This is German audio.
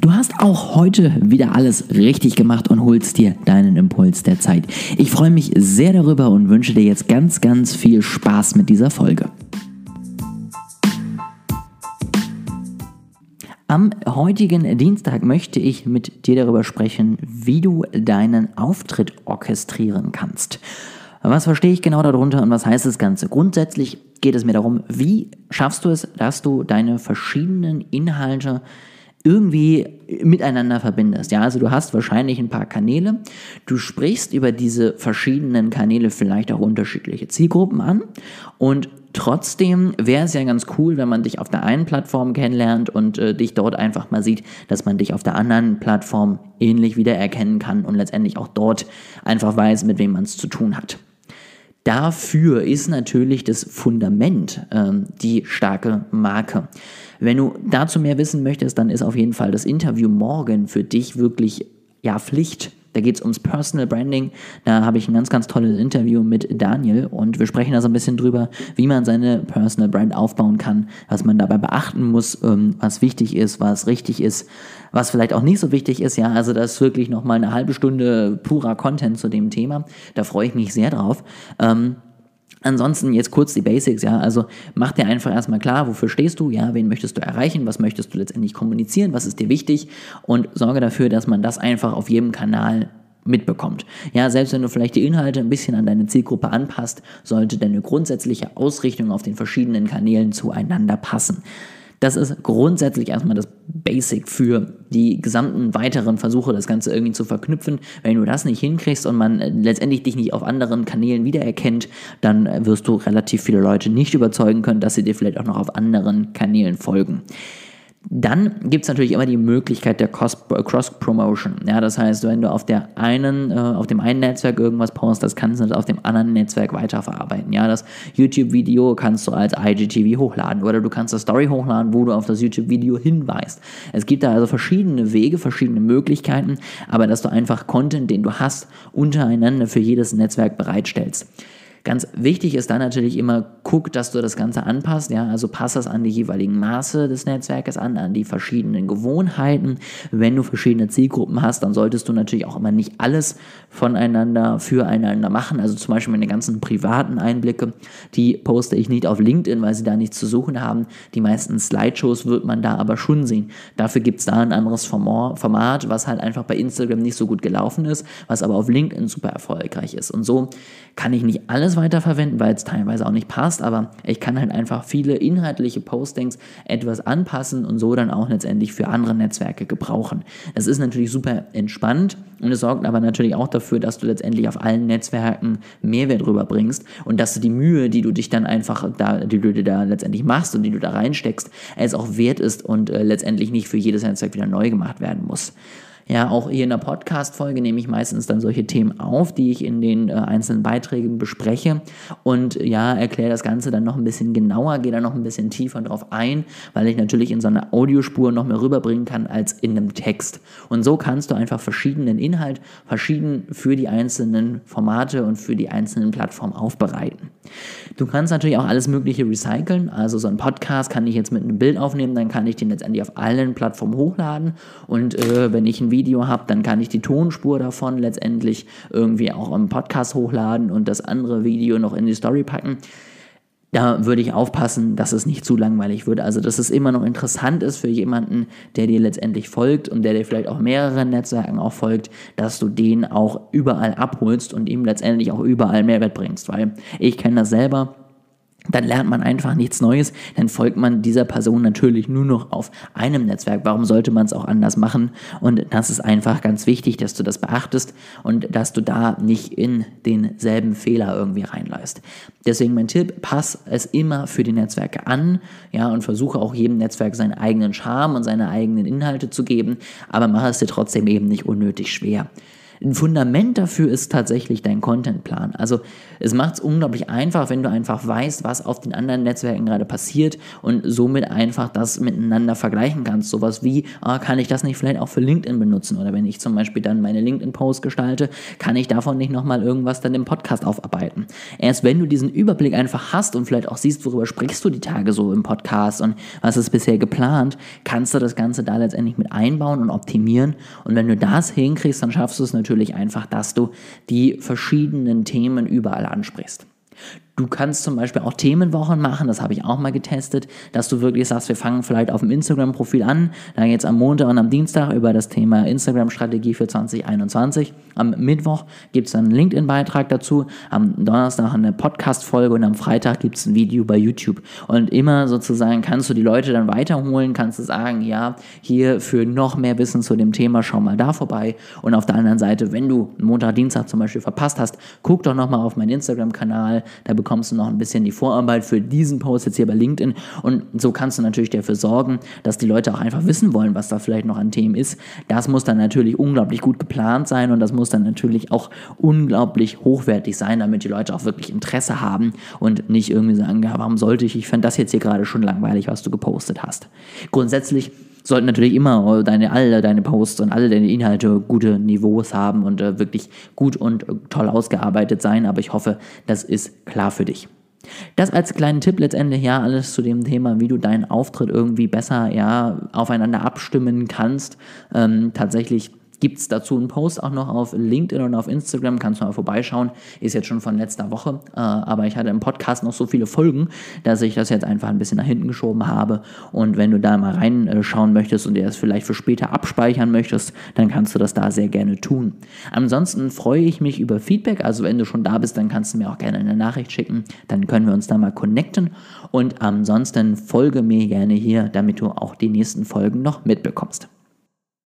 Du hast auch heute wieder alles richtig gemacht und holst dir deinen Impuls der Zeit. Ich freue mich sehr darüber und wünsche dir jetzt ganz, ganz viel Spaß mit dieser Folge. Am heutigen Dienstag möchte ich mit dir darüber sprechen, wie du deinen Auftritt orchestrieren kannst. Was verstehe ich genau darunter und was heißt das Ganze? Grundsätzlich geht es mir darum, wie schaffst du es, dass du deine verschiedenen Inhalte irgendwie miteinander verbindest. Ja, also du hast wahrscheinlich ein paar Kanäle. Du sprichst über diese verschiedenen Kanäle vielleicht auch unterschiedliche Zielgruppen an und Trotzdem wäre es ja ganz cool, wenn man dich auf der einen Plattform kennenlernt und äh, dich dort einfach mal sieht, dass man dich auf der anderen Plattform ähnlich wiedererkennen kann und letztendlich auch dort einfach weiß, mit wem man es zu tun hat. Dafür ist natürlich das Fundament ähm, die starke Marke. Wenn du dazu mehr wissen möchtest, dann ist auf jeden Fall das Interview morgen für dich wirklich ja Pflicht. Da geht es ums Personal Branding. Da habe ich ein ganz, ganz tolles Interview mit Daniel und wir sprechen da so ein bisschen drüber, wie man seine Personal Brand aufbauen kann, was man dabei beachten muss, ähm, was wichtig ist, was richtig ist, was vielleicht auch nicht so wichtig ist. Ja, also das ist wirklich nochmal eine halbe Stunde purer Content zu dem Thema. Da freue ich mich sehr drauf. Ähm, Ansonsten jetzt kurz die Basics, ja, also mach dir einfach erstmal klar, wofür stehst du, ja, wen möchtest du erreichen, was möchtest du letztendlich kommunizieren, was ist dir wichtig und sorge dafür, dass man das einfach auf jedem Kanal mitbekommt. Ja, selbst wenn du vielleicht die Inhalte ein bisschen an deine Zielgruppe anpasst, sollte deine grundsätzliche Ausrichtung auf den verschiedenen Kanälen zueinander passen. Das ist grundsätzlich erstmal das Basic für die gesamten weiteren Versuche, das Ganze irgendwie zu verknüpfen. Wenn du das nicht hinkriegst und man äh, letztendlich dich nicht auf anderen Kanälen wiedererkennt, dann äh, wirst du relativ viele Leute nicht überzeugen können, dass sie dir vielleicht auch noch auf anderen Kanälen folgen. Dann gibt es natürlich immer die Möglichkeit der Cross-Promotion. Ja, das heißt, wenn du auf der einen, äh, auf dem einen Netzwerk irgendwas postest, kannst du das auf dem anderen Netzwerk weiterverarbeiten. Ja, das YouTube-Video kannst du als IGTV hochladen oder du kannst das Story hochladen, wo du auf das YouTube-Video hinweist. Es gibt da also verschiedene Wege, verschiedene Möglichkeiten, aber dass du einfach Content, den du hast, untereinander für jedes Netzwerk bereitstellst. Ganz wichtig ist dann natürlich immer, guck, dass du das Ganze anpasst, ja, also pass das an die jeweiligen Maße des Netzwerkes an, an die verschiedenen Gewohnheiten. Wenn du verschiedene Zielgruppen hast, dann solltest du natürlich auch immer nicht alles voneinander, füreinander machen. Also zum Beispiel meine ganzen privaten Einblicke, die poste ich nicht auf LinkedIn, weil sie da nichts zu suchen haben. Die meisten Slideshows wird man da aber schon sehen. Dafür gibt es da ein anderes Format, was halt einfach bei Instagram nicht so gut gelaufen ist, was aber auf LinkedIn super erfolgreich ist. Und so kann ich nicht alles weiterverwenden, weil es teilweise auch nicht passt, aber ich kann halt einfach viele inhaltliche Postings etwas anpassen und so dann auch letztendlich für andere Netzwerke gebrauchen. Das ist natürlich super entspannt und es sorgt aber natürlich auch dafür, dass du letztendlich auf allen Netzwerken Mehrwert rüberbringst und dass du die Mühe, die du dich dann einfach da, die du dir da letztendlich machst und die du da reinsteckst, es auch wert ist und äh, letztendlich nicht für jedes Netzwerk wieder neu gemacht werden muss. Ja, auch hier in der Podcast-Folge nehme ich meistens dann solche Themen auf, die ich in den äh, einzelnen Beiträgen bespreche und ja, erkläre das Ganze dann noch ein bisschen genauer, gehe da noch ein bisschen tiefer drauf ein, weil ich natürlich in so einer Audiospur noch mehr rüberbringen kann als in einem Text. Und so kannst du einfach verschiedenen Inhalt, verschieden für die einzelnen Formate und für die einzelnen Plattformen aufbereiten. Du kannst natürlich auch alles Mögliche recyceln, also so ein Podcast kann ich jetzt mit einem Bild aufnehmen, dann kann ich den letztendlich auf allen Plattformen hochladen und äh, wenn ich ein Video habe, dann kann ich die Tonspur davon letztendlich irgendwie auch im Podcast hochladen und das andere Video noch in die Story packen. Da würde ich aufpassen, dass es nicht zu langweilig wird. Also, dass es immer noch interessant ist für jemanden, der dir letztendlich folgt und der dir vielleicht auch mehreren Netzwerken auch folgt, dass du den auch überall abholst und ihm letztendlich auch überall Mehrwert bringst. Weil ich kenne das selber dann lernt man einfach nichts Neues, dann folgt man dieser Person natürlich nur noch auf einem Netzwerk. Warum sollte man es auch anders machen? Und das ist einfach ganz wichtig, dass du das beachtest und dass du da nicht in denselben Fehler irgendwie reinläufst. Deswegen mein Tipp, pass es immer für die Netzwerke an, ja, und versuche auch jedem Netzwerk seinen eigenen Charme und seine eigenen Inhalte zu geben, aber mach es dir trotzdem eben nicht unnötig schwer. Ein Fundament dafür ist tatsächlich dein Contentplan. Also es macht es unglaublich einfach, wenn du einfach weißt, was auf den anderen Netzwerken gerade passiert und somit einfach das miteinander vergleichen kannst. Sowas wie, ah, kann ich das nicht vielleicht auch für LinkedIn benutzen? Oder wenn ich zum Beispiel dann meine LinkedIn-Post gestalte, kann ich davon nicht nochmal irgendwas dann im Podcast aufarbeiten. Erst wenn du diesen Überblick einfach hast und vielleicht auch siehst, worüber sprichst du die Tage so im Podcast und was ist bisher geplant, kannst du das Ganze da letztendlich mit einbauen und optimieren. Und wenn du das hinkriegst, dann schaffst du es natürlich natürlich einfach, dass du die verschiedenen Themen überall ansprichst. Du kannst zum Beispiel auch Themenwochen machen, das habe ich auch mal getestet, dass du wirklich sagst, wir fangen vielleicht auf dem Instagram-Profil an, dann es am Montag und am Dienstag über das Thema Instagram-Strategie für 2021. Am Mittwoch gibt es dann einen LinkedIn-Beitrag dazu, am Donnerstag eine Podcast-Folge und am Freitag gibt es ein Video bei YouTube. Und immer sozusagen kannst du die Leute dann weiterholen, kannst du sagen, ja, hier für noch mehr Wissen zu dem Thema, schau mal da vorbei. Und auf der anderen Seite, wenn du Montag, Dienstag zum Beispiel verpasst hast, guck doch nochmal auf meinen Instagram-Kanal, da bekommst du noch ein bisschen die Vorarbeit für diesen Post jetzt hier bei LinkedIn und so kannst du natürlich dafür sorgen, dass die Leute auch einfach wissen wollen, was da vielleicht noch an Themen ist. Das muss dann natürlich unglaublich gut geplant sein und das muss dann natürlich auch unglaublich hochwertig sein, damit die Leute auch wirklich Interesse haben und nicht irgendwie sagen, ja, warum sollte ich, ich fand das jetzt hier gerade schon langweilig, was du gepostet hast. Grundsätzlich sollten natürlich immer deine, alle deine Posts und alle deine Inhalte gute Niveaus haben und äh, wirklich gut und äh, toll ausgearbeitet sein, aber ich hoffe, das ist klar für dich. Das als kleinen Tipp letztendlich ja alles zu dem Thema, wie du deinen Auftritt irgendwie besser ja aufeinander abstimmen kannst. Ähm, tatsächlich gibt es dazu einen Post auch noch auf LinkedIn und auf Instagram, kannst du mal vorbeischauen. Ist jetzt schon von letzter Woche, äh, aber ich hatte im Podcast noch so viele Folgen, dass ich das jetzt einfach ein bisschen nach hinten geschoben habe. Und wenn du da mal reinschauen möchtest und dir das vielleicht für später abspeichern möchtest, dann kannst du das da sehr gerne tun. Ansonsten freue ich mich über Feedback, also wenn du schon da bist, dann kannst du mir auch gerne eine Nachricht schicken, dann können wir uns da mal connecten. Und ansonsten folge mir gerne hier, damit du auch die nächsten Folgen noch mitbekommst.